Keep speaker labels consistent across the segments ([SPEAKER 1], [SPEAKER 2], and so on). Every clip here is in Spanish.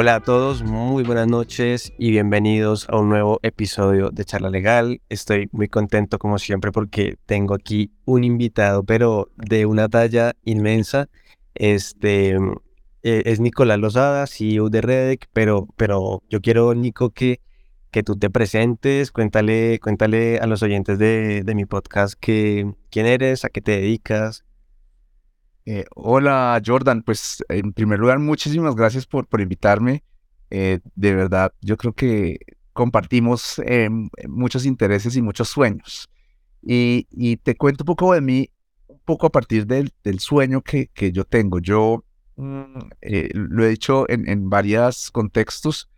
[SPEAKER 1] Hola a todos, muy buenas noches y bienvenidos a un nuevo episodio de Charla Legal. Estoy muy contento como siempre porque tengo aquí un invitado, pero de una talla inmensa. Este eh, es Nicolás Lozada, CEO de Redec, pero, pero yo quiero, Nico, que, que tú te presentes, cuéntale, cuéntale a los oyentes de, de mi podcast que, quién eres, a qué te dedicas.
[SPEAKER 2] Eh, hola Jordan, pues en primer lugar muchísimas gracias por, por invitarme. Eh, de verdad, yo creo que compartimos eh, muchos intereses y muchos sueños. Y, y, te cuento un poco de mí, un poco a partir del, del sueño que, que, yo tengo. Yo mm, lo he dicho en, en varios contextos,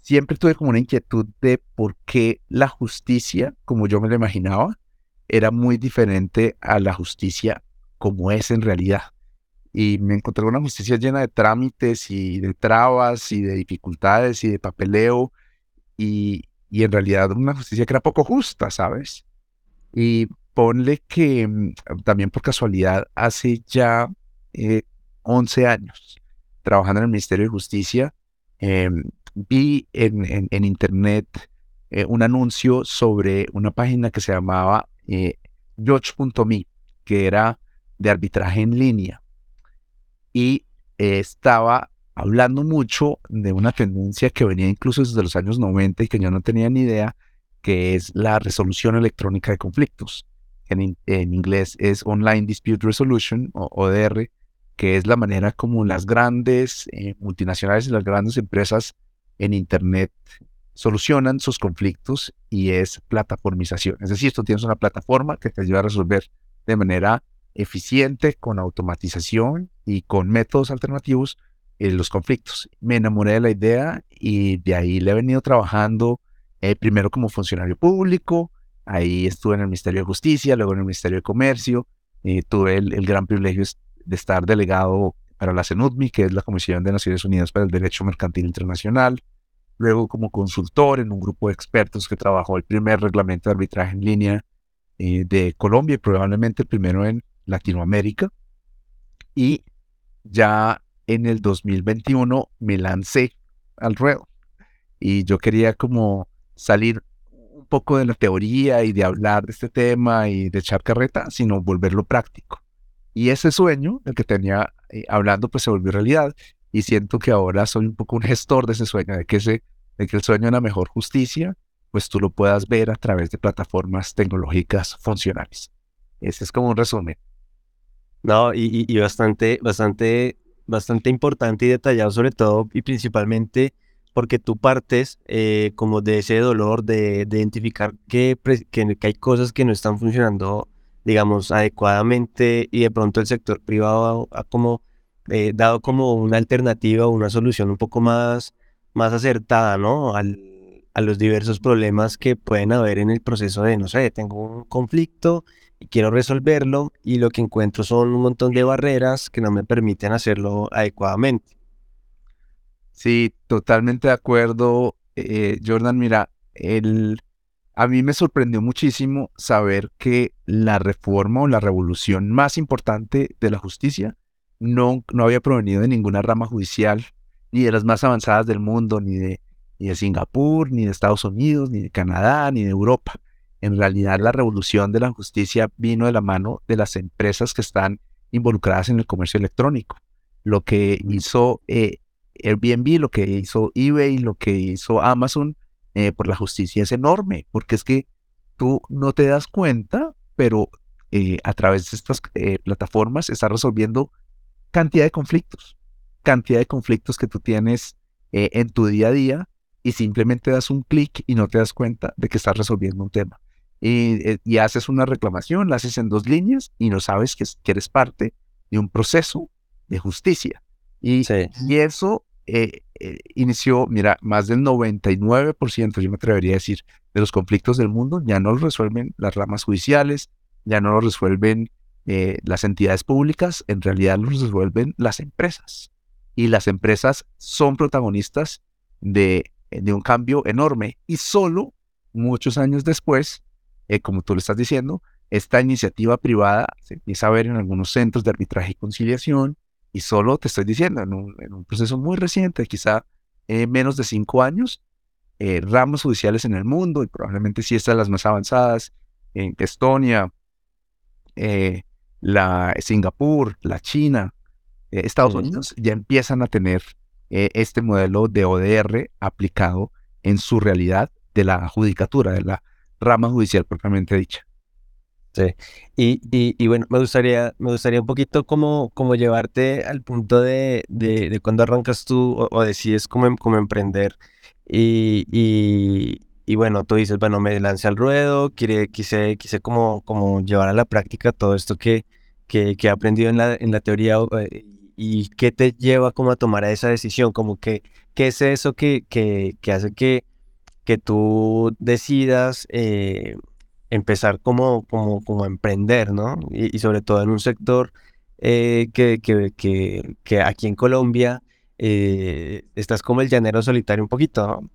[SPEAKER 2] siempre tuve como una inquietud de por qué la justicia, como yo me la imaginaba, era muy diferente a la justicia como es en realidad. Y me encontré una justicia llena de trámites y de trabas y de dificultades y de papeleo y, y en realidad una justicia que era poco justa, ¿sabes? Y ponle que mm, también por casualidad hace ya 11 eh, años trabajando en el Ministerio de Justicia, em, vi en, en, internet eh, un anuncio sobre una página que se llamaba eh, Judge.me, que era de arbitraje en línea y estaba hablando mucho de una tendencia que venía incluso desde los años 90 y que yo no tenía ni idea, que es la resolución electrónica de conflictos. En, en inglés es Online Dispute Resolution o ODR, que es la manera como las grandes eh, multinacionales y las grandes empresas en Internet solucionan sus conflictos y es plataformización. Es decir, tú tienes una plataforma que te ayuda a resolver de manera eficiente, con automatización y con métodos alternativos en los conflictos. Me enamoré de la idea y de ahí le he venido trabajando eh, primero como funcionario público, ahí estuve en el Ministerio de Justicia, luego en el Ministerio de Comercio, eh, tuve el, gran privilegio de estar delegado para la CENUDMI, que es la Comisión de Naciones Unidas para el Derecho Mercantil Internacional, luego como consultor en un grupo de expertos que trabajó el primer reglamento de arbitraje en línea eh, de Colombia y probablemente el primero en Latinoamérica. Y ya en el 2021 me lancé al ruedo. Y yo quería como salir un poco de la teoría y de hablar de este tema y de echar carreta, sino volverlo práctico. Y ese sueño, el que tenía eh, hablando, pues se volvió realidad. Y siento que ahora soy un poco un gestor de ese sueño, de que, ese, de que el sueño de una mejor justicia, pues tú lo puedas ver a través de plataformas tecnológicas funcionales. Ese es como un resumen.
[SPEAKER 1] No, y, y, bastante, bastante, bastante importante y detallado sobre todo y principalmente porque tú partes eh, como de ese dolor de, de identificar que, que, hay cosas que no están funcionando, digamos, adecuadamente y de pronto el sector privado ha, como eh, dado como una alternativa, una solución un poco más, más acertada, ¿no? Al, a los diversos problemas que pueden haber en el proceso de, no sé, tengo un conflicto quiero resolverlo y lo que encuentro son un montón de barreras que no me permiten hacerlo adecuadamente.
[SPEAKER 2] Sí, totalmente de acuerdo, eh, Jordan. Mira, a mí me sorprendió muchísimo saber que la reforma o la revolución más importante de la justicia no, no había provenido de ninguna rama judicial, ni de las más avanzadas del mundo, ni de, ni de Singapur, ni de Estados Unidos, ni de Canadá, ni de Europa en realidad la revolución de la justicia vino de la mano de las empresas que están involucradas en el comercio electrónico. Lo que hizo eh, Airbnb, lo que hizo eBay, lo que hizo Amazon eh, por la justicia es enorme, porque es que tú no te das cuenta, pero eh, a través de estas plataformas estás resolviendo cantidad de conflictos, cantidad de conflictos que tú tienes en tu día a día y simplemente das un clic y no te das cuenta de que estás resolviendo un tema. Eh, y, haces una reclamación, la haces en dos líneas y no sabes que, eres parte de un proceso de justicia. Y, y eso eh, eh, inició, mira, más del 99%, yo me atrevería a decir, de los conflictos del mundo ya no los resuelven las ramas judiciales, ya no los resuelven las entidades públicas, en realidad los resuelven las empresas. Y las empresas son protagonistas de, de un cambio enorme. Y solo muchos años después, eh, como tú lo estás diciendo, esta iniciativa privada se empieza a ver en algunos centros de arbitraje y conciliación y solo te estoy diciendo, en un, proceso muy reciente, quizá eh, menos de cinco años, eh, ramas judiciales en el mundo, y probablemente sí estas las más avanzadas, en Estonia, eh, la Singapur, la China, Estados Unidos, ya empiezan a tener este modelo de ODR aplicado en su realidad de la judicatura, de la rama judicial propiamente dicha.
[SPEAKER 1] Sí. Y, y, bueno, me gustaría, me gustaría un poquito como, como llevarte al punto de, de, cuando arrancas tú o, decides cómo, em, cómo emprender. Y, y, bueno, tú dices, bueno, me lancé al ruedo, quise, quise, quise como, como llevar a la práctica todo esto que, que, que he aprendido en la, en la teoría. Eh, ¿Y qué te lleva como a tomar esa decisión? Como que, ¿qué es eso que, que, que hace que, que tú decidas... Eh, empezar como, como, como a emprender, ¿no? Y, sobre todo en un sector eh, que, que, que, que, aquí en Colombia eh, estás como el llanero solitario un poquito, ¿no?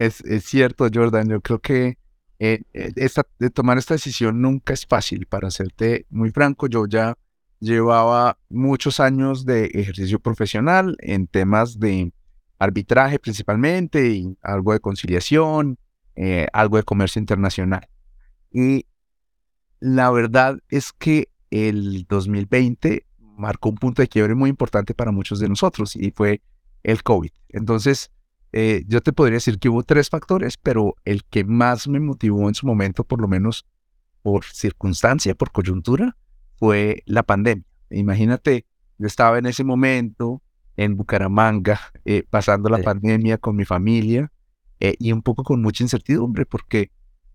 [SPEAKER 2] Es, es cierto, Jordan. Yo creo que esta, de tomar esta decisión nunca es fácil. Para serte muy franco, yo ya llevaba muchos años de ejercicio profesional en temas de arbitraje principalmente y algo de conciliación, algo de comercio internacional. Y la verdad es que el 2020 marcó un punto de quiebre muy importante para muchos de nosotros y fue el COVID. Entonces, eh, yo te podría decir que hubo tres factores, pero el que más me motivó en su momento, por lo menos por circunstancia, por coyuntura, fue la pandemia. Imagínate, yo estaba en ese momento en Bucaramanga, eh, pasando la pandemia con mi familia eh, y un poco con mucha incertidumbre, porque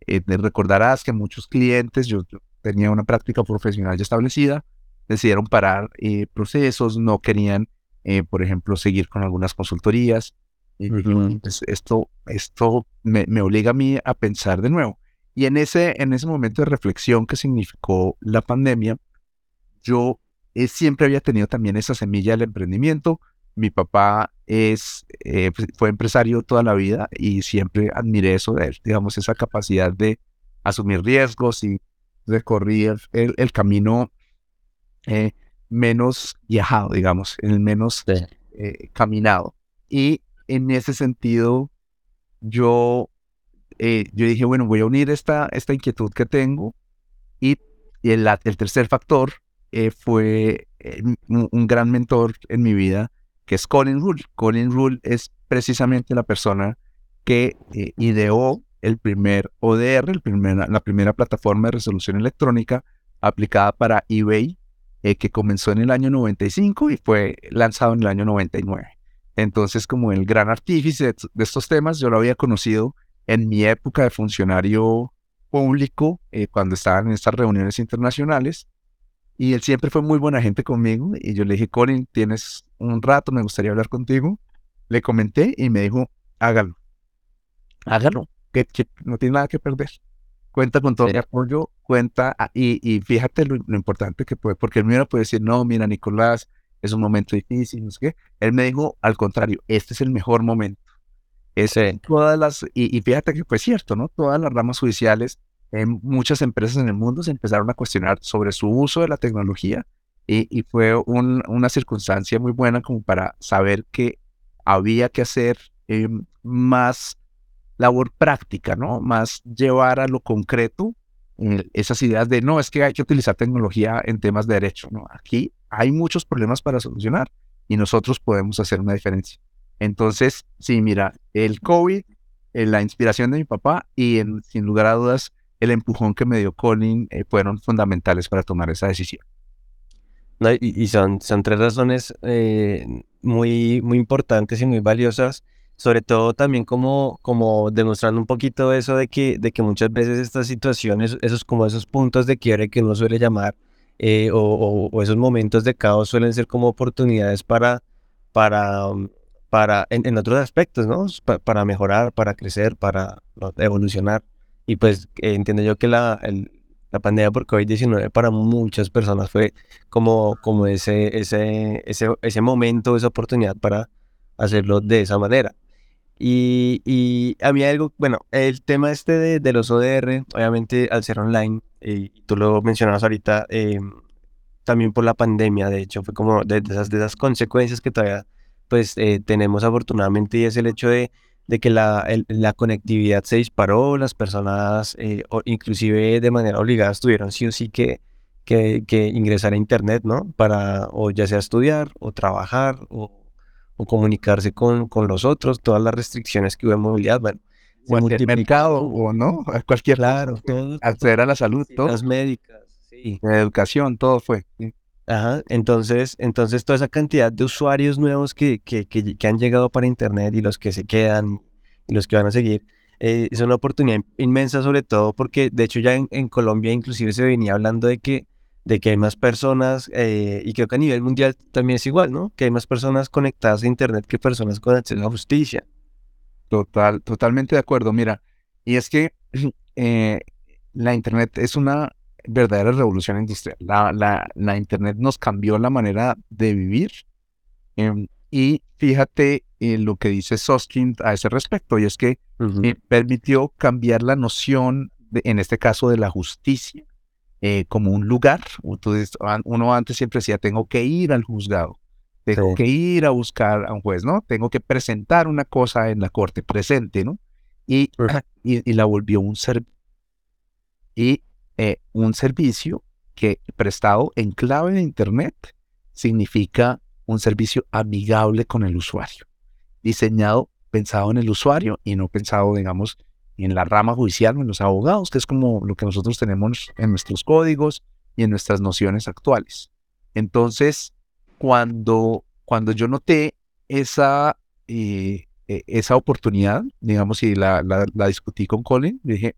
[SPEAKER 2] eh, recordarás que muchos clientes, yo, tenía una práctica profesional ya establecida, decidieron parar eh, procesos, no querían, eh, por ejemplo, seguir con algunas consultorías. Y pues, esto esto me, me, obliga a mí a pensar de nuevo. Y en ese, en ese momento de reflexión que significó la pandemia, yo siempre había tenido también esa semilla del emprendimiento. Mi papá es, eh, pues, fue empresario toda la vida y siempre admiré eso de él, digamos, esa capacidad de asumir riesgos y recorrer el, el camino eh, menos viajado, digamos, el menos eh, caminado. Y en ese sentido, yo, yo dije, bueno, voy a unir esta, esta inquietud que tengo y, y el, el, tercer factor fue un gran mentor en mi vida que es Colin Rule. Colin Rule es precisamente la persona que eh, ideó el primer ODR, la primera plataforma de resolución electrónica aplicada para eBay, eh, que comenzó en el año 95 y fue lanzado en el año 99. Entonces, como el gran artífice de, estos temas, yo lo había conocido en mi época de funcionario público, eh, cuando estaban en estas reuniones internacionales, y él siempre fue muy buena gente conmigo. Y yo le dije, Colin, tienes un rato, me gustaría hablar contigo. Le comenté y me dijo, hágalo. Hágalo, que, no tiene nada que perder. Cuenta con todo mi apoyo, cuenta, ah, y, y fíjate lo, importante que puede, porque él me puede decir, no, mira, Nicolás, es un momento difícil, no sé qué. Él me dijo, al contrario, este es el mejor momento. Ese, todas las, y, y fíjate que fue cierto, ¿no? Todas las ramas judiciales muchas empresas en el mundo se empezaron a cuestionar sobre su uso de la tecnología y, fue una circunstancia muy buena como para saber que había que hacer eh, más labor práctica, ¿no? Más llevar a lo concreto eh, esas ideas de, no, es que hay que utilizar tecnología en temas de derecho, ¿no? Aquí hay muchos problemas para solucionar y nosotros podemos hacer una diferencia. Entonces, sí, mira, el COVID, eh, la inspiración de mi papá y sin lugar a dudas el empujón que me dio Colin eh, fueron fundamentales para tomar esa decisión.
[SPEAKER 1] Y, son, son tres razones eh, muy, muy importantes y muy valiosas, sobre todo también como, como demostrando un poquito eso de que, de que muchas veces estas situaciones, esos como esos puntos de quiebre que uno suele llamar, eh, o, esos momentos de caos suelen ser como oportunidades para, para, para en, otros aspectos, ¿no? para mejorar, para crecer, para evolucionar. Y pues entiendo yo que la, la pandemia por COVID-19 para muchas personas fue como, como ese, ese, ese, ese momento, esa oportunidad para hacerlo de esa manera. Y, y a mí algo, bueno, el tema este de, de los ODR, obviamente al ser online, y tú lo mencionabas ahorita, eh, también por la pandemia, de hecho, fue como de, esas, de esas consecuencias que todavía pues eh, tenemos afortunadamente y es el hecho de, de que la, la, conectividad se disparó, las personas eh, inclusive de manera obligada tuvieron sí o sí que, que, que, ingresar a internet, ¿no? Para o ya sea estudiar o trabajar o, o comunicarse con, con los otros, todas las restricciones que hubo en movilidad, bueno.
[SPEAKER 2] O el mercado, o no, cualquier
[SPEAKER 1] claro,
[SPEAKER 2] acceder a la salud, todo.
[SPEAKER 1] Las médicas, sí.
[SPEAKER 2] La educación, todo fue.
[SPEAKER 1] Ajá, entonces, entonces toda esa cantidad de usuarios nuevos que, que, que, han llegado para Internet y los que se quedan y los que van a seguir, eh, es una oportunidad inmensa sobre todo porque de hecho ya en, en, Colombia inclusive se venía hablando de que, de que hay más personas eh, y creo que a nivel mundial también es igual, ¿no? Que hay más personas conectadas a Internet que personas con acceso a justicia.
[SPEAKER 2] Total, totalmente de acuerdo. Mira, y es que eh, la Internet es una verdadera revolución industrial. La, la, la Internet nos cambió la manera de vivir. Em, y fíjate en lo que dice Soskind a ese respecto, y es que eh, permitió cambiar la noción, de, en este caso, de la justicia eh, como un lugar. Entonces, uno antes siempre decía, tengo que ir al juzgado, tengo que ir a buscar a un juez, ¿no? Tengo que presentar una cosa en la corte presente, ¿no? Y, y, y la volvió un servicio. Y eh, un servicio que prestado en clave de Internet significa un servicio amigable con el usuario, diseñado, pensado en el usuario y no pensado, digamos, en la rama judicial en los abogados, que es como lo que nosotros tenemos en nuestros códigos y en nuestras nociones actuales. Entonces, cuando, cuando yo noté esa, eh, e, esa oportunidad, digamos, y la, la, la discutí con Colin, dije,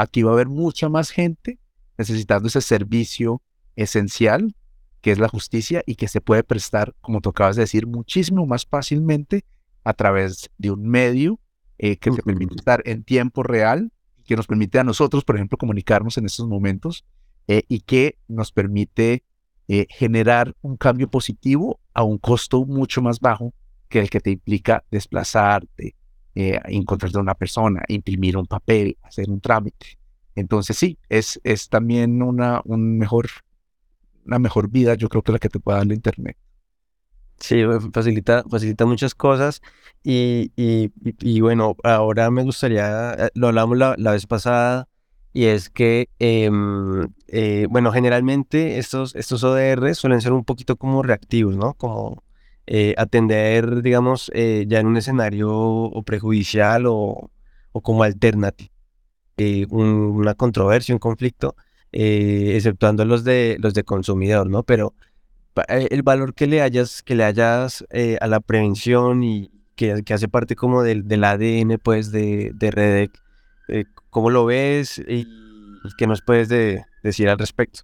[SPEAKER 2] aquí va a haber mucha más gente necesitando ese servicio esencial que es la justicia y que se puede prestar, como tú acabas de decir, muchísimo más fácilmente a través de un medio eh, que te permite estar en tiempo real, que nos permite a nosotros, por ejemplo, comunicarnos en estos momentos eh, y que nos permite eh, generar un cambio positivo a un costo mucho más bajo que el que te implica desplazarte, eh, encontrarte a una persona, imprimir un papel, hacer un trámite. Entonces sí, es, es también una, un mejor, una mejor vida, yo creo que la que te puede dar la Internet.
[SPEAKER 1] Sí, facilita, facilita muchas cosas y, y, y, bueno, ahora me gustaría, eh, lo hablamos la, la vez pasada, y es que, em, eh, bueno, generalmente estos, estos ODR suelen ser un poquito como reactivos, ¿no? Como eh, atender, digamos, eh, ya en un escenario o prejudicial o, o como alternativo, eh, una controversia, un conflicto, exceptuando los de, los de consumidor, ¿no? Pero el valor que le hayas, que le hayas a la prevención y que, que, hace parte como del, del ADN, pues, de, de Redec, ¿cómo lo ves y qué nos puedes de, decir al respecto?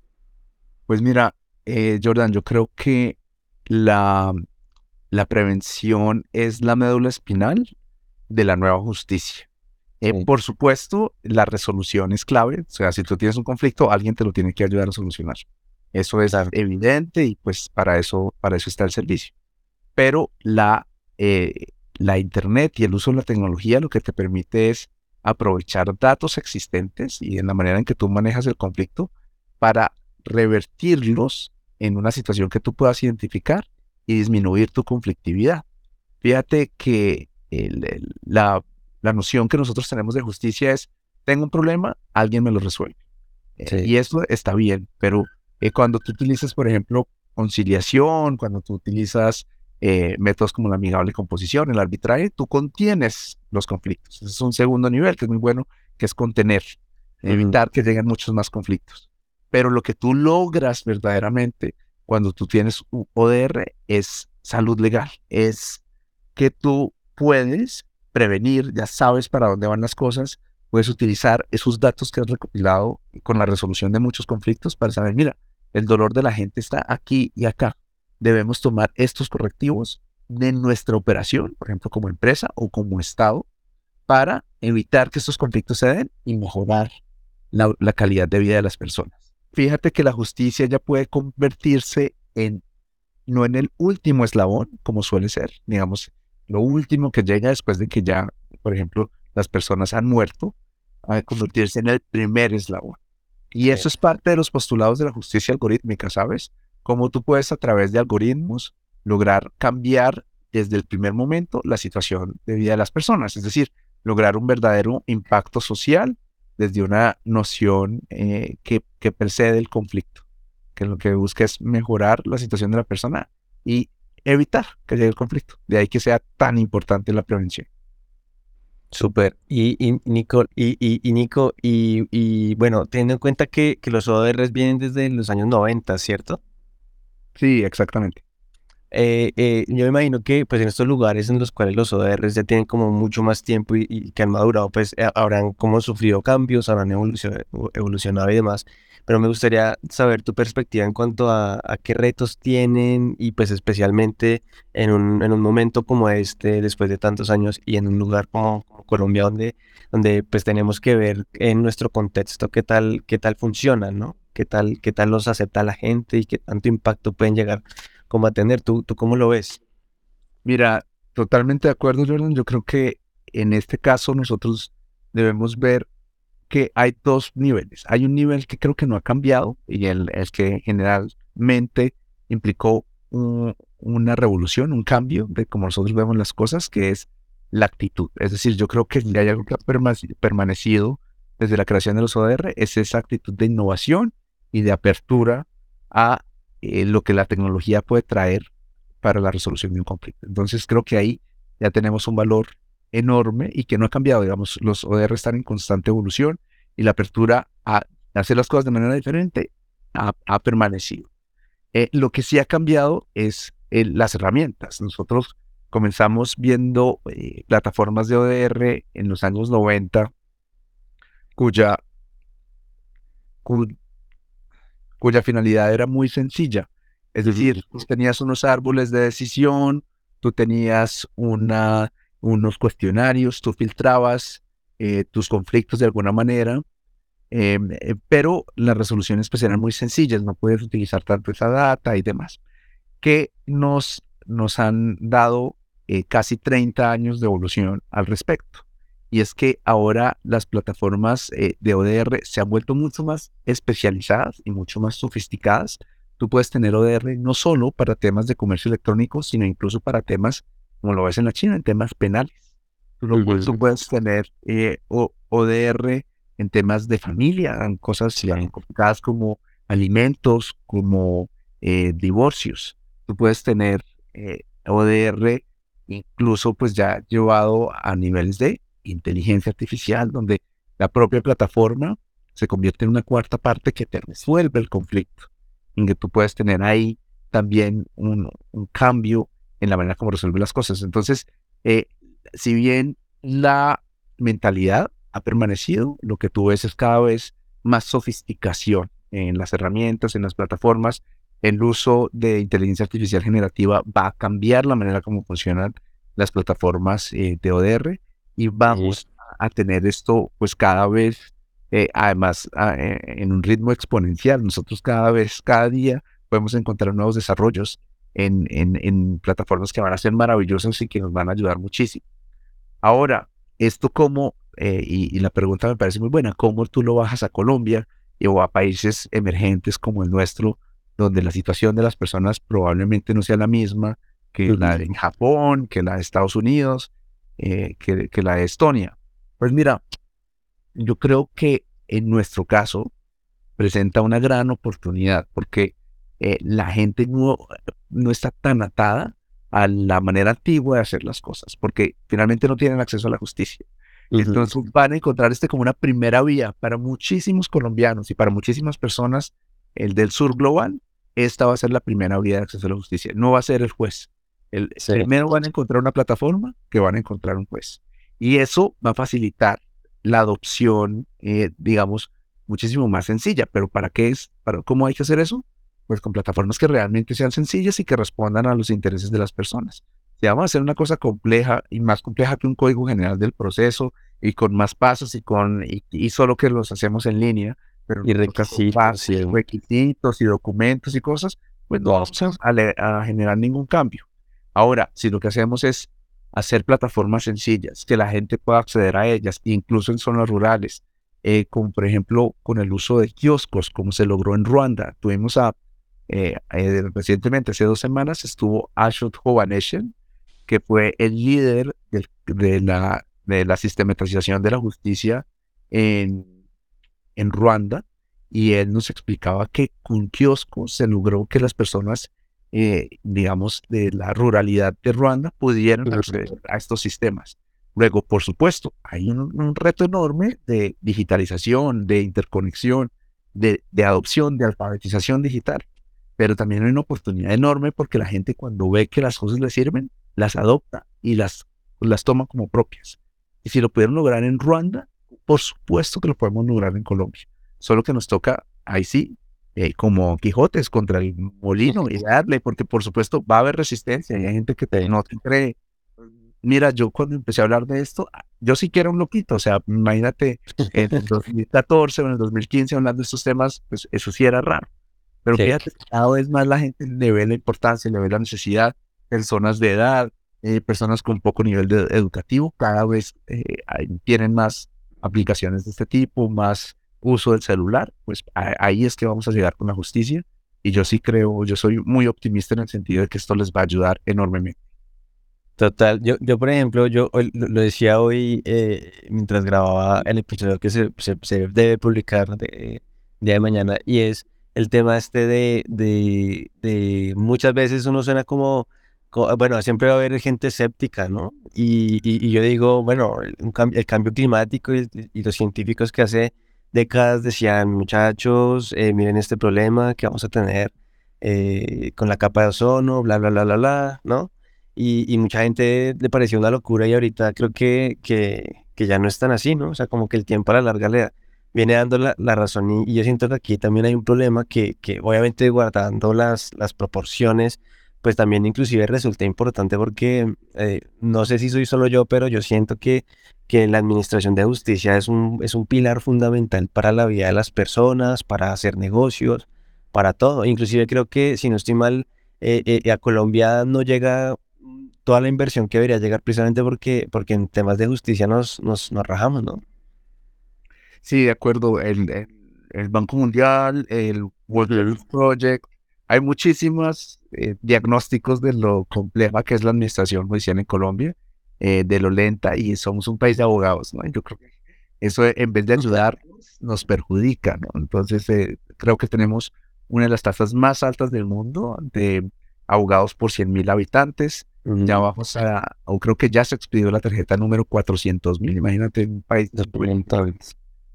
[SPEAKER 2] Pues mira, Jordan, yo creo que la, la prevención es la médula espinal de la nueva justicia. Eh, por supuesto, la resolución es clave. O sea, si tú tienes un conflicto, alguien te lo tiene que ayudar a solucionar. Eso es evidente y pues para eso, para eso está el servicio. Pero la, eh, la Internet y el uso de la tecnología lo que te permite es aprovechar datos existentes y en la manera en que tú manejas el conflicto para revertirlos en una situación que tú puedas identificar y disminuir tu conflictividad. Fíjate que la, la, noción que nosotros tenemos de justicia es, tengo un problema, alguien me lo resuelve. Eh, y eso está bien, pero eh, cuando tú utilizas, por ejemplo, conciliación, cuando tú utilizas eh, métodos como la amigable composición, el arbitraje, tú contienes los conflictos. Ese es un segundo nivel que es muy bueno, que es contener, evitar que lleguen muchos más conflictos. Pero lo que tú logras verdaderamente cuando tú tienes ODR es salud legal, es que tú puedes prevenir, ya sabes para dónde van las cosas, puedes utilizar esos datos que has recopilado con la resolución de muchos conflictos para saber, mira, el dolor de la gente está aquí y acá. Debemos tomar estos correctivos de nuestra operación, por ejemplo, como empresa o como Estado, para evitar que estos conflictos se den y mejorar la, la calidad de vida de las personas fíjate que la justicia ya puede convertirse en, no en el último eslabón, como suele ser, digamos, lo último que llega después de que ya, por ejemplo, las personas han muerto, a convertirse en el primer eslabón. Y eso es parte de los postulados de la justicia algorítmica, ¿sabes? cómo tú puedes a través de algoritmos lograr cambiar desde el primer momento la situación de vida de las personas, es decir, lograr un verdadero impacto social desde una noción eh, que, que precede el conflicto, que lo que busca es mejorar la situación de la persona y evitar que llegue el conflicto. De ahí que sea tan importante la prevención.
[SPEAKER 1] Súper. Y, y, Nico, y, y, Nico, y, bueno, teniendo en cuenta que, que los ODRs vienen desde los años 90, ¿cierto?
[SPEAKER 2] Sí, exactamente.
[SPEAKER 1] Eh, eh, yo me imagino que pues en estos lugares en los cuales los ODRs ya tienen como mucho más tiempo y, que han madurado, pues eh, habrán como sufrido cambios, habrán evolucionado y demás. Pero me gustaría saber tu perspectiva en cuanto a, qué retos tienen y pues especialmente en un, en un, momento como este, después de tantos años y en un lugar como, Colombia donde, donde pues tenemos que ver en nuestro contexto qué tal, qué tal funcionan, ¿no? Qué tal, qué tal los acepta la gente y qué tanto impacto pueden llegar como a tener. ¿Tú, ¿Tú cómo lo ves?
[SPEAKER 2] Mira, totalmente de acuerdo, Jordan. Yo creo que en este caso nosotros debemos ver que hay dos niveles. Hay un nivel que creo que no ha cambiado y el, el que generalmente implicó una revolución, un cambio de cómo nosotros vemos las cosas, que es la actitud. Es decir, yo creo que si hay algo que ha permanecido desde la creación de los ODR es esa actitud de innovación y de apertura a eh, lo que la tecnología puede traer para la resolución de un conflicto. Entonces creo que ahí ya tenemos un valor enorme y que no ha cambiado. Digamos, los ODR están en constante evolución y la apertura a hacer las cosas de manera diferente ha, permanecido. Eh, lo que sí ha cambiado es las herramientas. Nosotros comenzamos viendo eh, plataformas de ODR en los años 90 cuya, cuya finalidad era muy sencilla. Es decir, tú tenías unos árboles de decisión, tú tenías una, unos cuestionarios, tú filtrabas eh, tus conflictos de alguna manera, em, eh, pero las resoluciones pues eran muy sencillas, no puedes utilizar tanto esa data y demás, que nos, nos han dado eh, casi 30 años de evolución al respecto y es que ahora las plataformas eh, de ODR se han vuelto mucho más especializadas y mucho más sofisticadas. Tú puedes tener ODR no solo para temas de comercio electrónico, sino incluso para temas, como lo ves en la China, en temas penales. Tú, puedes, tener eh, ODR en temas de familia, en cosas complicadas como alimentos, como eh, divorcios. Tú puedes tener ODR incluso pues ya llevado a niveles de inteligencia artificial, donde la propia plataforma se convierte en una cuarta parte que te resuelve el conflicto, en que tú puedes tener ahí también un, cambio en la manera como resuelve las cosas. Entonces, eh, si bien la mentalidad ha permanecido, lo que tú ves es cada vez más sofisticación en las herramientas, en las plataformas. El uso de inteligencia artificial generativa va a cambiar la manera como funcionan las plataformas eh, de ODR y vamos a tener esto pues cada vez, eh, además eh, en un ritmo exponencial. Nosotros cada vez, cada día podemos encontrar nuevos desarrollos en, en, plataformas que van a ser maravillosas y que nos van a ayudar muchísimo. Ahora, esto como, eh, y, la pregunta me parece muy buena, ¿cómo tú lo bajas a Colombia o a países emergentes como el nuestro, donde la situación de las personas probablemente no sea la misma que la de Japón, que la de Estados Unidos, eh, que, la de Estonia. Pues mira, yo creo que en nuestro caso presenta una gran oportunidad porque eh, la gente no, no está tan atada a la manera antigua de hacer las cosas, porque finalmente no tienen acceso a la justicia. Entonces van a encontrar este como una primera vía para muchísimos colombianos y para muchísimas personas, el del sur global, esta va a ser la primera vía de acceso a la justicia. No va a ser el juez, el, Primero van a encontrar una plataforma que van a encontrar un juez. Y eso va a facilitar la adopción, eh, digamos, muchísimo más sencilla. Pero ¿para qué es? ¿Para ¿Cómo hay que hacer eso? Pues con plataformas que realmente sean sencillas y que respondan a los intereses de las personas. Si vamos a hacer una cosa compleja y más compleja que un código general del proceso y con más pasos y con y, solo que los hacemos en línea, pero
[SPEAKER 1] y requisitos,
[SPEAKER 2] y requisitos y documentos y cosas, pues no vamos a generar ningún cambio. Ahora, si lo que hacemos es hacer plataformas sencillas, que la gente pueda acceder a ellas, incluso en zonas rurales, eh, como por ejemplo con el uso de kioscos, como se logró en Ruanda. Tuvimos a eh, eh, recientemente, hace dos semanas, estuvo Ashot Hovaneshen, que fue el líder de, la, sistematización de la justicia en, en Ruanda, y él nos explicaba que con kiosco se logró que las personas, eh, digamos, de la ruralidad de Ruanda pudieran acceder a estos sistemas. Luego, por supuesto, hay un, reto enorme de digitalización, de interconexión, de, de, adopción, de alfabetización digital, pero también hay una oportunidad enorme porque la gente cuando ve que las cosas le sirven, las adopta y las, las toma como propias. Y si lo pudieron lograr en Ruanda, por supuesto que lo podemos lograr en Colombia. Solo que nos toca, ahí sí, eh, como Quijotes contra el molino y darle, porque por supuesto va a haber resistencia y hay gente que te, no te cree. Mira, yo cuando empecé a hablar de esto, ah, yo sí que era un loquito, o sea, imagínate, en el 2014 o en el 2015 hablando de estos temas, pues eso sí era raro. Pero fíjate, cada vez más la gente le ve la importancia, le ve la necesidad, personas de edad, eh, personas con poco nivel de, educativo, cada vez eh, tienen más aplicaciones de este tipo, más uso del celular, pues ahí es que vamos a llegar con la justicia. Y yo sí creo, yo soy muy optimista en el sentido de que esto les va a ayudar enormemente.
[SPEAKER 1] Total, yo, yo por ejemplo, yo lo decía hoy eh, mientras grababa el episodio que se, se, debe publicar de, día de mañana y es el tema este de, de, de muchas veces uno suena como, bueno, siempre va a haber gente escéptica, ¿no? Y, y, yo digo, bueno, el, el cambio climático y, los científicos que hace décadas decían, muchachos, eh, miren este problema que vamos a tener eh, con la capa de ozono, bla, bla, bla, bla, bla, ¿no? Y, mucha gente le pareció una locura y ahorita creo que, que, que, ya no es tan así, ¿no? O sea, como que el tiempo a la larga le viene dando la, la razón y, yo siento que aquí también hay un problema que, que obviamente guardando las, las proporciones, pues también inclusive resulta importante porque eh, no sé si soy solo yo, pero yo siento que, que la administración de justicia es un, es un pilar fundamental para la vida de las personas, para hacer negocios, para todo. Inclusive creo que, si no estoy mal, eh, eh, a Colombia no llega toda la inversión que debería llegar precisamente porque, porque en temas de justicia nos, nos, nos rajamos, ¿no?
[SPEAKER 2] Sí, de acuerdo. El, el, Banco Mundial, el World Project, hay muchísimos eh, diagnósticos de lo compleja que es la administración judicial en Colombia, eh, de lo lenta, y somos un país de abogados, ¿no? Yo creo que eso en vez de ayudar nos perjudica, ¿no? Entonces, eh, creo que tenemos una de las tasas más altas del mundo de abogados por 100.000 habitantes. Ya vamos a, o creo que ya se expidió la tarjeta número 400 mil. Imagínate un país de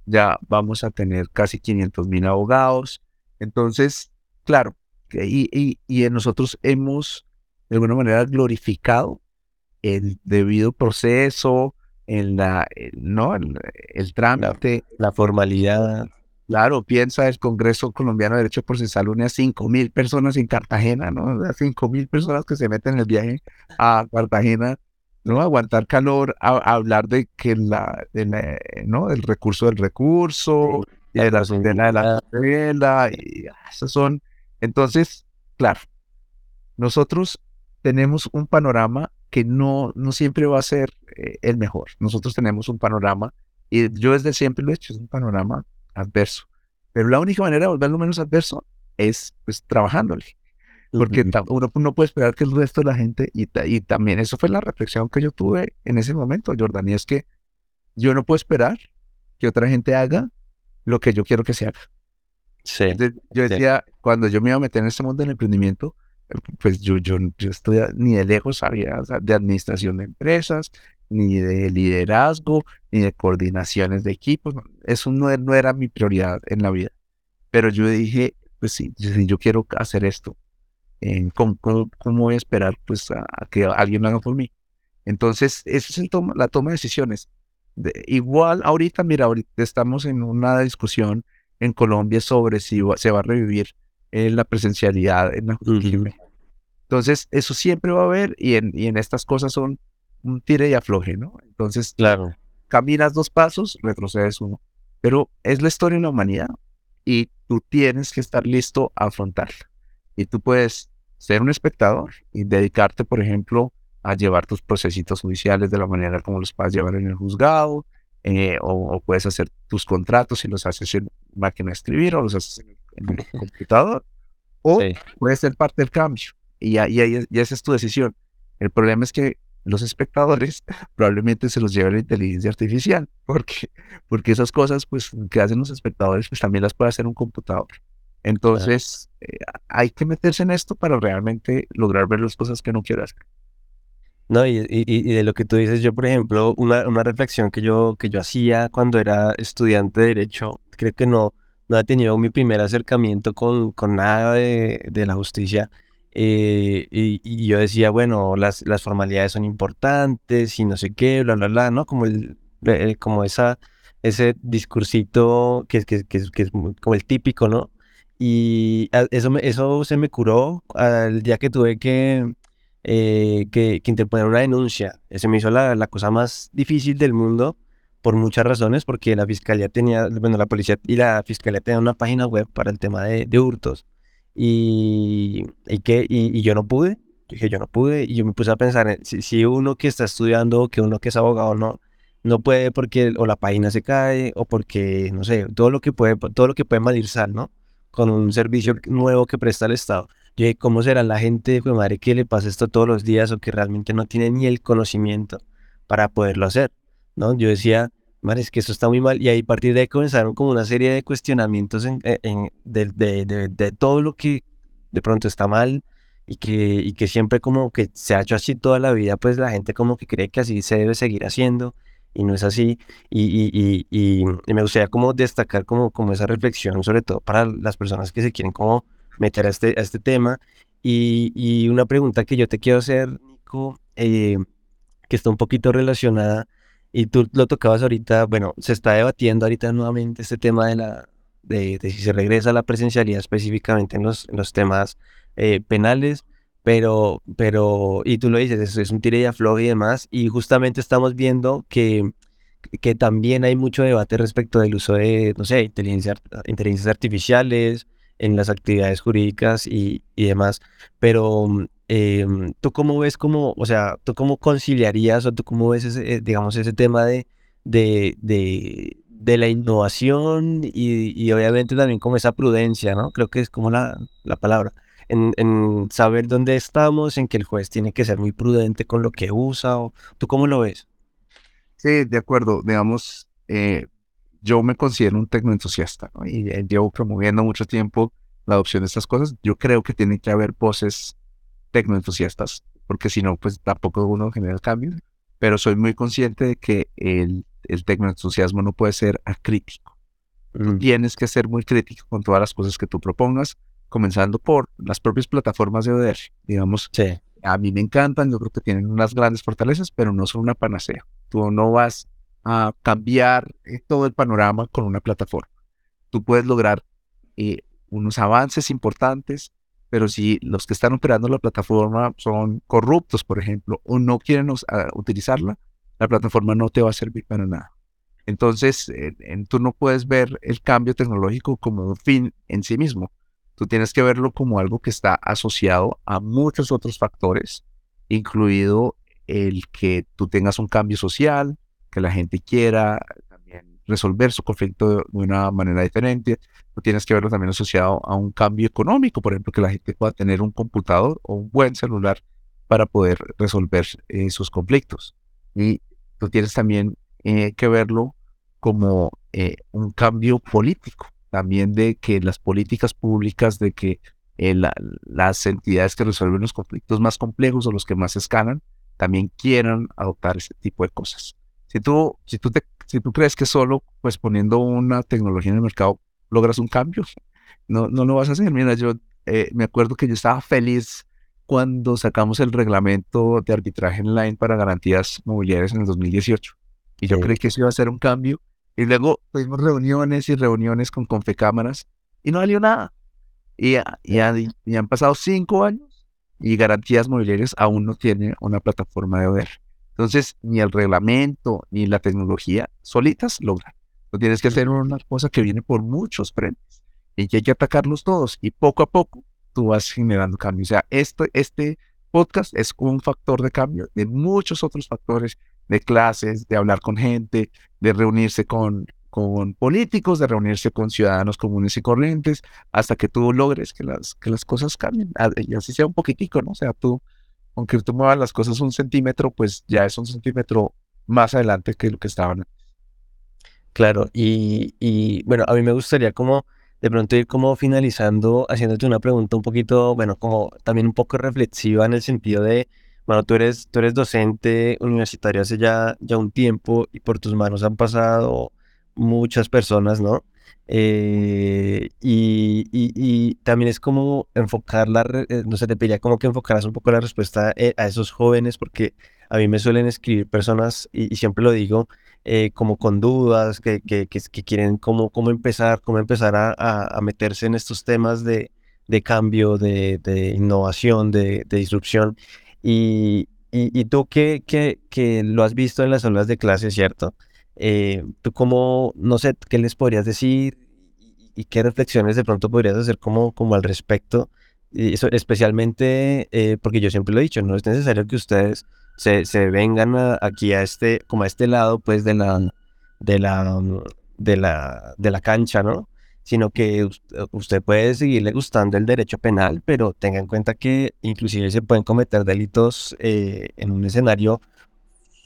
[SPEAKER 2] Ya vamos a tener casi 500 mil abogados. Entonces, claro, y, y, y, nosotros hemos de alguna manera glorificado el debido proceso, en la, ¿no? el, trámite.
[SPEAKER 1] la formalidad.
[SPEAKER 2] Claro, piensa el Congreso Colombiano de Derecho Procesal une a 5 mil personas en Cartagena, ¿no? A 5 mil personas que se meten en el viaje a Cartagena, ¿no? Aguantar calor, a, hablar de que la, ¿no? El recurso del recurso, de la condena de la tutela, y ah, esas son. Entonces, claro, nosotros tenemos un panorama que no, no siempre va a ser eh, el mejor. Nosotros tenemos un panorama, y yo desde siempre lo he hecho, es un panorama adverso. Pero la única manera de volverlo menos adverso es pues trabajándole. Porque uno no puede esperar que el resto de la gente, y, y, también eso fue la reflexión que yo tuve en ese momento, Jordan, y es que yo no puedo esperar que otra gente haga lo que yo quiero que se haga.
[SPEAKER 1] Sí,
[SPEAKER 2] yo decía, cuando yo me iba a meter en este mundo del emprendimiento, pues yo, yo, yo estoy ni de lejos sabía de administración de empresas, ni de liderazgo, ni de coordinaciones de equipos. Eso no, no era mi prioridad en la vida. Pero yo dije, pues sí, yo quiero hacer esto, ¿cómo, voy a esperar pues, a, que alguien lo haga por mí? Entonces, esa es la toma de decisiones. igual, ahorita, mira, ahorita estamos en una discusión en Colombia sobre si se va a revivir eh, la presencialidad en la Entonces, eso siempre va a haber y en, y en estas cosas son un tire y afloje, ¿no? Entonces,
[SPEAKER 1] claro.
[SPEAKER 2] caminas dos pasos, retrocedes uno. Pero es la historia de la humanidad y tú tienes que estar listo a afrontarla. Y tú puedes ser un espectador y dedicarte, por ejemplo, a llevar tus procesitos judiciales de la manera como los puedes llevar en el juzgado, eh, o, puedes hacer tus contratos y los haces en máquina de escribir o los haces en, el computador, o puede ser parte del cambio. Y, ya, esa es tu decisión. El problema es que los espectadores probablemente se los lleve la inteligencia artificial, porque, porque esas cosas pues, que hacen los espectadores pues, también las puede hacer un computador. Entonces, eh, hay que meterse en esto para realmente lograr ver las cosas que uno quiere hacer.
[SPEAKER 1] No, y, y, de lo que tú dices, yo, por ejemplo, una, una reflexión que yo, que yo hacía cuando era estudiante de Derecho, creo que no, no he tenido mi primer acercamiento con, con nada de, de la justicia. Eh, y, yo decía, bueno, las, las formalidades son importantes y no sé qué, bla, bla, bla, ¿no? Como, el, como esa, ese discursito que, que, que, que es como el típico, ¿no? Y eso, eso se me curó al día que tuve que eh, que, que, interponer una denuncia. Se me hizo la, la, cosa más difícil del mundo por muchas razones, porque la fiscalía tenía, bueno, la policía y la fiscalía tenían una página web para el tema de, de hurtos. Y, y, que, y, yo no pude, dije yo no pude, y yo me puse a pensar, si, si uno que está estudiando, que uno que es abogado, no, no puede porque o la página se cae, o porque, no sé, todo lo que puede, todo lo que puede malir sal, ¿no? Con un servicio nuevo que presta el Estado. ¿cómo será la gente, pues, madre, que le pasa esto todos los días o que realmente no tiene ni el conocimiento para poderlo hacer? ¿no? Yo decía, es que eso está muy mal. Y ahí a partir de ahí comenzaron como una serie de cuestionamientos en, eh, de, todo lo que de pronto está mal y que, y que siempre como que se ha hecho así toda la vida, pues la gente como que cree que así se debe seguir haciendo y no es así. Y, y, y, me gustaría como destacar como, como esa reflexión, sobre todo para las personas que se quieren como meter a este, a este tema. Y, y, una pregunta que yo te quiero hacer, Nico, eh, que está un poquito relacionada, y tú lo tocabas ahorita, bueno, se está debatiendo ahorita nuevamente este tema de, la, de, de si se regresa a la presencialidad específicamente en los, en los temas eh, penales, pero, pero, y tú lo dices, eso es un tire y afloje y demás, y justamente estamos viendo que, que también hay mucho debate respecto del uso de, no sé, inteligencia, inteligencias artificiales, en las actividades jurídicas y, y demás. Pero eh, tú cómo ves como, o sea, tú cómo conciliarías o tú cómo ves ese, eh, digamos, ese tema de, de, de, la innovación y, y, obviamente también como esa prudencia, ¿no? Creo que es como la, la palabra. En, en, saber dónde estamos, en que el juez tiene que ser muy prudente con lo que usa. O, ¿Tú cómo lo ves?
[SPEAKER 2] Sí, de acuerdo. Digamos, eh, yo me considero un tecnoentusiasta y eh, llevo promoviendo mucho tiempo la adopción de estas cosas. Yo creo que tiene que haber voces tecnoentusiastas, porque si no, pues tampoco uno genera el cambio. Pero soy muy consciente de que el, el tecnoentusiasmo no puede ser acrítico. Tienes que ser muy crítico con todas las cosas que tú propongas, comenzando por las propias plataformas de ODR. Digamos,
[SPEAKER 1] sí.
[SPEAKER 2] a mí me encantan, yo creo que tienen unas grandes fortalezas, pero no son una panacea. Tú no vas a cambiar eh, todo el panorama con una plataforma. Tú puedes lograr eh, unos avances importantes, pero si los que están operando la plataforma son corruptos, por ejemplo, o no quieren utilizarla, la plataforma no te va a servir para nada. Entonces, tú no puedes ver el cambio tecnológico como un fin en sí mismo. Tú tienes que verlo como algo que está asociado a muchos otros factores, incluido el que tú tengas un cambio social, que la gente quiera resolver su conflicto de una manera diferente. Tú tienes que verlo también asociado a un cambio económico, por ejemplo, que la gente pueda tener un computador o un buen celular para poder resolver eh, sus conflictos. Y tú tienes también eh, que verlo como eh, un cambio político, también de que las políticas públicas, de que las entidades que resuelven los conflictos más complejos o los que más escalan, también quieran adoptar ese tipo de cosas. Si tú, si tú, te, si tú crees que solo pues poniendo una tecnología en el mercado logras un cambio, no, no lo vas a hacer. Mira, yo eh, me acuerdo que yo estaba feliz cuando sacamos el reglamento de arbitraje online para garantías mobiliarias en el 2018. Y yo creí que eso iba a ser un cambio. Y luego tuvimos reuniones y reuniones con confecámaras y no salió nada. Y, y, y, han pasado cinco años y garantías mobiliarias aún no tiene una plataforma de OER. Entonces, ni el reglamento ni la tecnología solitas logran. Tú tienes que hacer una cosa que viene por muchos frentes y que hay que atacarlos todos y poco a poco tú vas generando cambio. O sea, este, este podcast es un factor de cambio de muchos otros factores, de clases, de hablar con gente, de reunirse con, con políticos, de reunirse con ciudadanos comunes y corrientes, hasta que tú logres que las, que las cosas cambien. Y así sea un poquitico, ¿no? O sea, tú, aunque tú muevas las cosas un centímetro, pues ya es un centímetro más adelante que lo que estaban.
[SPEAKER 1] Claro, y, y bueno, a mí me gustaría como de pronto ir como finalizando, haciéndote una pregunta un poquito, bueno, como también un poco reflexiva en el sentido de, bueno, tú eres, tú eres docente universitario hace ya, ya un tiempo y por tus manos han pasado muchas personas, ¿no? Eh, y, y, también es como enfocar la, eh, no sé, te pediría como que enfocaras un poco la respuesta eh, a esos jóvenes, porque a mí me suelen escribir personas, y, siempre lo digo, como con dudas, que, que, que, quieren cómo, cómo empezar, cómo empezar a, a, meterse en estos temas de, de cambio, de, de innovación, de, de disrupción. Y, y, tú que, que, que lo has visto en las aulas de clase, ¿cierto? Eh, ¿Tú cómo, no sé, qué les podrías decir y, qué reflexiones de pronto podrías hacer como, como al respecto? Y eso, especialmente eh, porque yo siempre lo he dicho, no es necesario que ustedes se, se vengan aquí a este, como a este lado, pues, de la, de la, de la, de la cancha, ¿no? Sino que usted puede seguirle gustando el derecho penal, pero tenga en cuenta que inclusive se pueden cometer delitos eh, en un escenario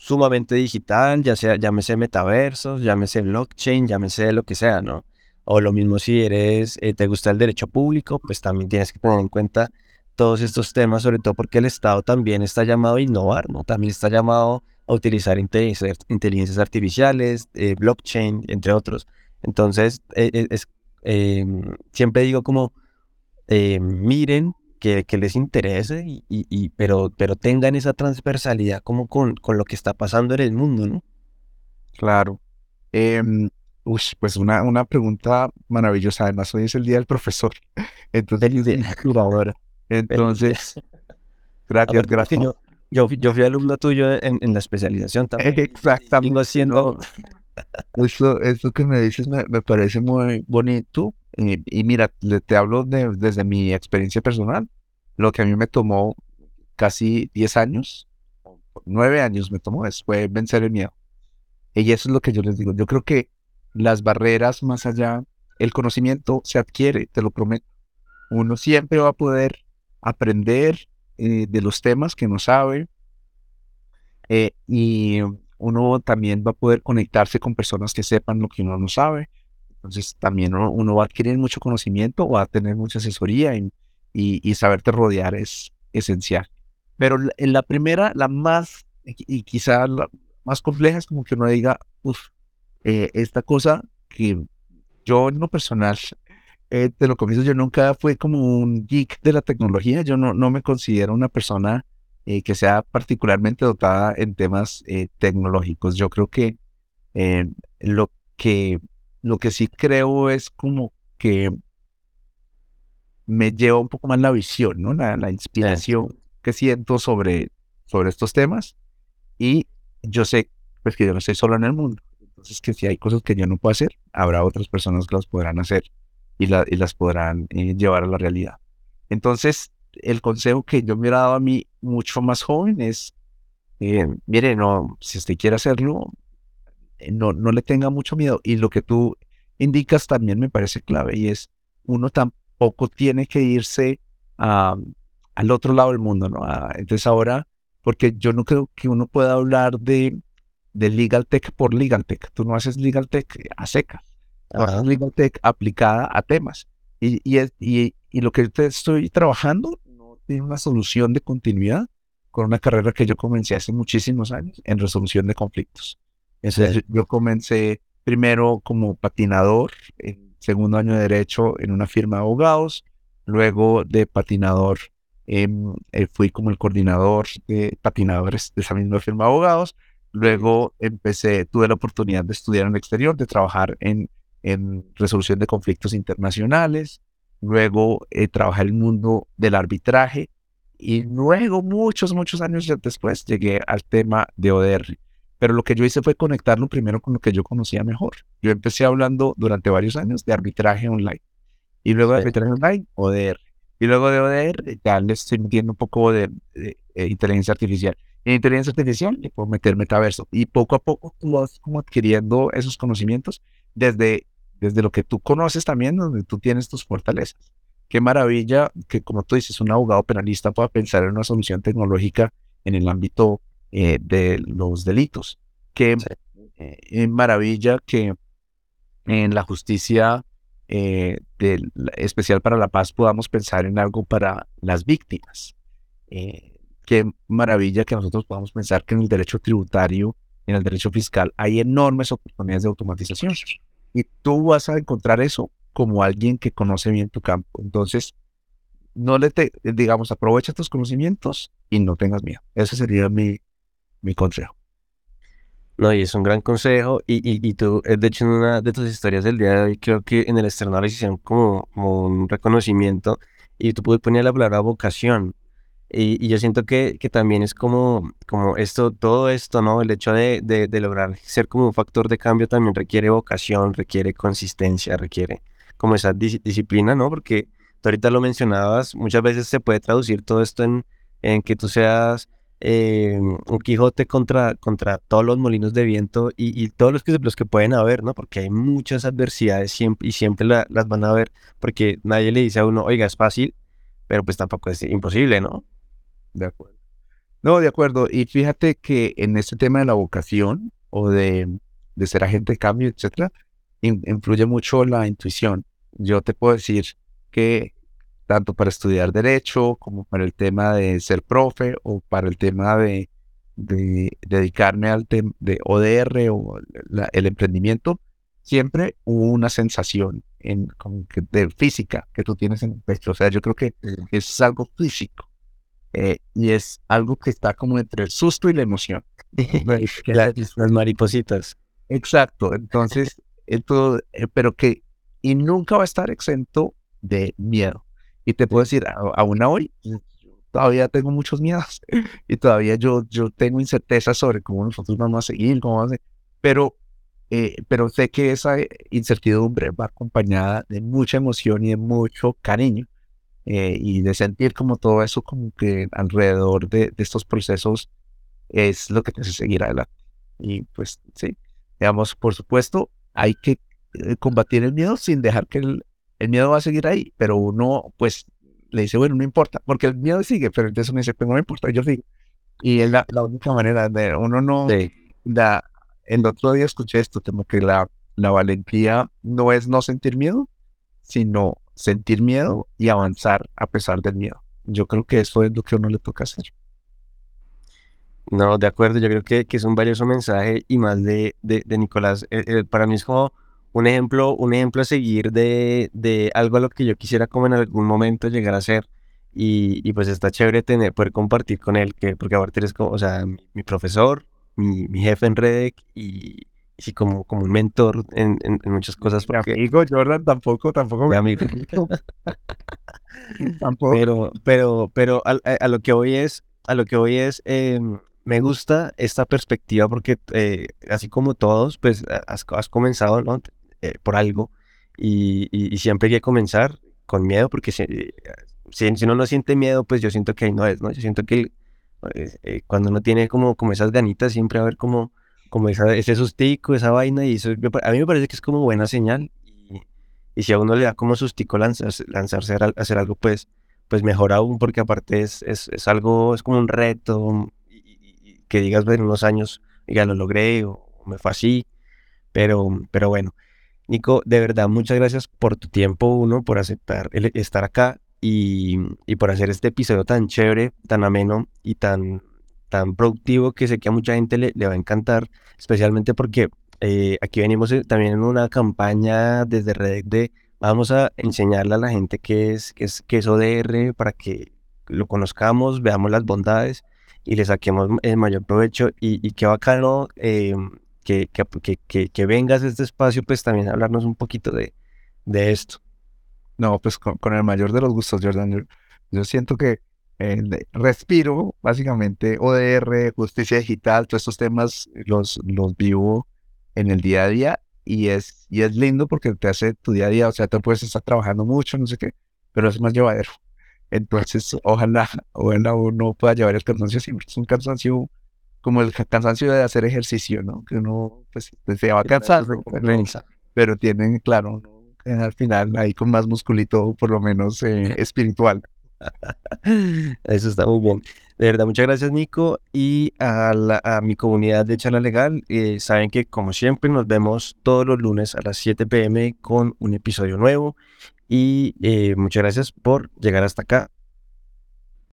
[SPEAKER 1] sumamente digital, ya sea, llámese metaversos, llámese blockchain, llámese lo que sea, ¿no? O lo mismo si eres, eh, te gusta el derecho público, pues también tienes que tener en cuenta todos estos temas, sobre todo porque el Estado también está llamado a innovar, ¿no? También está llamado a utilizar inteligencias artificiales, eh, blockchain, entre otros. Entonces, eh, es, em, siempre digo como, miren que, les interese, y, y, pero, pero tengan esa transversalidad como con, con, lo que está pasando en el mundo, ¿no?
[SPEAKER 2] Claro. Em, pues una, una pregunta maravillosa. Además, hoy es el día del profesor. Entonces, Entonces, gracias, gracias.
[SPEAKER 1] Yo, yo, fui alumno tuyo en, en la especialización también.
[SPEAKER 2] Exactamente. haciendo... Eso, eso que me dices me, me parece muy bonito. Y, mira, te hablo de, desde mi experiencia personal. Lo que a mí me tomó casi 10 años, 9 años me tomó, fue vencer el miedo. Y eso es lo que yo les digo. Yo creo que las barreras más allá, el conocimiento se adquiere, te lo prometo. Uno siempre va a poder aprender eh, de los temas que no sabe eh, y uno también va a poder conectarse con personas que sepan lo que uno no sabe. Entonces también uno, va a adquirir mucho conocimiento, va a tener mucha asesoría y, y, saberte rodear es esencial. Pero en la primera, la más, y quizá la más compleja es como que uno diga, uff, eh, esta cosa que yo en lo personal, eh, te lo comienzo, yo nunca fui como un geek de la tecnología, yo no, no me considero una persona eh, que sea particularmente dotada en temas tecnológicos. Yo creo que lo que lo que sí creo es como que me lleva un poco más la visión, ¿no? La, inspiración que siento sobre, sobre estos temas. Y yo sé, pues que yo no estoy solo en el mundo. Entonces, que si hay cosas que yo no puedo hacer, habrá otras personas que las podrán hacer y, y las podrán eh, llevar a la realidad. Entonces, el consejo que yo me hubiera dado a mí mucho más joven es, eh, mire, no, si usted quiere hacerlo, no, no le tenga mucho miedo. Y lo que tú indicas también me parece clave y es, uno tampoco tiene que irse al otro lado del mundo, ¿no? entonces ahora, porque yo no creo que uno pueda hablar de, de Legal Tech por Legal Tech. Tú no haces Legal Tech a secas. haces Legal Tech aplicada a temas. Y, y, y, y lo que estoy trabajando no tiene una solución de continuidad con una carrera que yo comencé hace muchísimos años en resolución de conflictos. Yo comencé primero como patinador, en segundo año de derecho en una firma de abogados, luego de patinador em, eh, fui como el coordinador de patinadores de esa misma firma de abogados, luego empecé, tuve la oportunidad de estudiar en el exterior, de trabajar en, en resolución de conflictos internacionales, luego eh, trabajé en el mundo del arbitraje. Y luego muchos, muchos años después llegué al tema de ODR. Pero lo que yo hice fue conectarlo primero con lo que yo conocía mejor. Yo empecé hablando durante varios años de arbitraje online. Y luego de arbitraje online, ODR. Y luego de ODR, ya le estoy metiendo un poco de, inteligencia artificial. En inteligencia artificial le puedo meter metaverso. Y poco a poco tú vas como adquiriendo esos conocimientos desde, desde lo que tú conoces también, donde tú tienes tus fortalezas. Qué maravilla que, como tú dices, un abogado penalista pueda pensar en una solución tecnológica en el ámbito eh, de los delitos. Qué eh, maravilla que en la justicia eh, especial para la paz podamos pensar en algo para las víctimas. qué maravilla que nosotros podamos pensar que en el derecho tributario, en el derecho fiscal, hay enormes oportunidades de automatización. Y tú vas a encontrar eso como alguien que conoce bien tu campo. Entonces, no le te, digamos, aprovecha tus conocimientos y no tengas miedo. Ese sería mi, mi consejo.
[SPEAKER 1] No, y es un gran consejo. Y, y, tú, eh, de hecho, en una de tus historias del día de hoy, creo que en el external hicieron como, como un reconocimiento y tú puedes poner la palabra vocación. Y, y, yo siento que, que también es como, como esto, todo esto, ¿no? El hecho de, de, de lograr ser como un factor de cambio también requiere vocación, requiere consistencia, requiere como esa disciplina, ¿no? Porque tú ahorita lo mencionabas, muchas veces se puede traducir todo esto en, en que tú seas eh, un Quijote contra, contra todos los molinos de viento y, todos los que, los que pueden haber, ¿no? Porque hay muchas adversidades y siempre las van a ver, porque nadie le dice a uno, oiga, es fácil, pero pues tampoco es imposible, ¿no?
[SPEAKER 2] De acuerdo. No, de acuerdo. Y fíjate que en este tema de la vocación o de, de ser agente de cambio, etcétera, influye mucho la intuición. Yo te puedo decir que tanto para estudiar derecho como para el tema de ser profe o para el tema de, dedicarme al tema de ODR o el emprendimiento, siempre hubo una sensación en, de física que tú tienes en el pecho. O sea, yo creo que es algo físico eh, y es algo que está como entre el susto y la emoción.
[SPEAKER 1] las maripositas.
[SPEAKER 2] Exacto. Entonces, esto, eh, pero que, y nunca va a estar exento de miedo. Y te puedo decir, aún hoy, todavía tengo muchos miedos y todavía yo, yo tengo incerteza sobre cómo nosotros vamos a seguir, cómo vamos a pero, eh, pero sé que esa incertidumbre va acompañada de mucha emoción y de mucho cariño eh, y de sentir como todo eso como que alrededor de, de, estos procesos es lo que te hace seguir adelante. Y pues sí, digamos, por supuesto, hay que eh, combatir el miedo sin dejar que el, el, miedo va a seguir ahí, pero uno pues le dice, bueno, no importa, porque el miedo sigue, pero entonces uno dice, pero pues, no me importa, yo sigo. Y es la, la única manera de uno no... Da, el otro día escuché esto, como que la, la valentía no es no sentir miedo, sino sentir miedo y avanzar a pesar del miedo. Yo creo que eso es lo que a uno le toca hacer.
[SPEAKER 1] No, de acuerdo, yo creo que, que es un valioso mensaje y más de, de, Nicolás. Eh, eh, para mí es como un ejemplo, un ejemplo a seguir de, de, algo a lo que yo quisiera como en algún momento llegar a ser. Y, y pues está chévere tener, poder compartir con él, que, porque aparte eres como, o sea, mi, profesor, mi, mi, jefe en Redec y, sí como, como un mentor en, en, muchas cosas.
[SPEAKER 2] Porque... amigo Jordan tampoco, tampoco.
[SPEAKER 1] Mi amigo. tampoco. Pero, pero, pero a, a, lo que voy es, a lo que voy es, eh, me gusta esta perspectiva porque eh, así como todos, pues has, comenzado ¿no? Eh, por algo y, siempre hay que comenzar con miedo porque si, si, uno no siente miedo, pues yo siento que ahí no es, ¿no? Yo siento que eh, cuando uno tiene como, como esas ganitas, siempre va a haber como, como ese sustico, esa vaina y eso a mí me parece que es como buena señal y, y si a uno le da como sustico lanzarse, lanzarse a hacer algo, pues pues mejor aún porque aparte es, es, es algo, es como un reto, que digas, bueno, unos años, ya lo logré o, me fue así. Pero, pero bueno, Nico, de verdad, muchas gracias por tu tiempo, uno, por aceptar estar acá y, y, por hacer este episodio tan chévere, tan ameno y tan, tan productivo que sé que a mucha gente le, le va a encantar, especialmente porque eh, aquí venimos eh, también en una campaña desde Red de vamos a enseñarle a la gente qué es, qué es, qué es ODR para que lo conozcamos, veamos las bondades y le saquemos el mayor provecho. Y, y qué bacano eh, que, que, que, que, vengas a este espacio, pues también hablarnos un poquito de, de esto.
[SPEAKER 2] No, pues con, el mayor de los gustos, Jordan. Yo, siento que eh, respiro, básicamente, ODR, justicia digital, todos estos temas los, los vivo en el día a día y es, y es lindo porque te hace tu día a día, o sea, tú puedes estar trabajando mucho, no sé qué, pero es más llevadero. Entonces, ojalá, ojalá uno pueda llevar el cansancio siempre. Es un cansancio como el cansancio de hacer ejercicio, ¿no? Que uno pues, se va a cansar, pero tienen, claro, al final ahí con más musculito, por lo menos eh, espiritual.
[SPEAKER 1] Eso está muy bien. De verdad, muchas gracias, Nico. Y a, mi comunidad de Charla Legal, eh, saben que, como siempre, nos vemos todos los lunes a las 7 pm con un episodio nuevo. Y eh, muchas gracias por llegar hasta acá.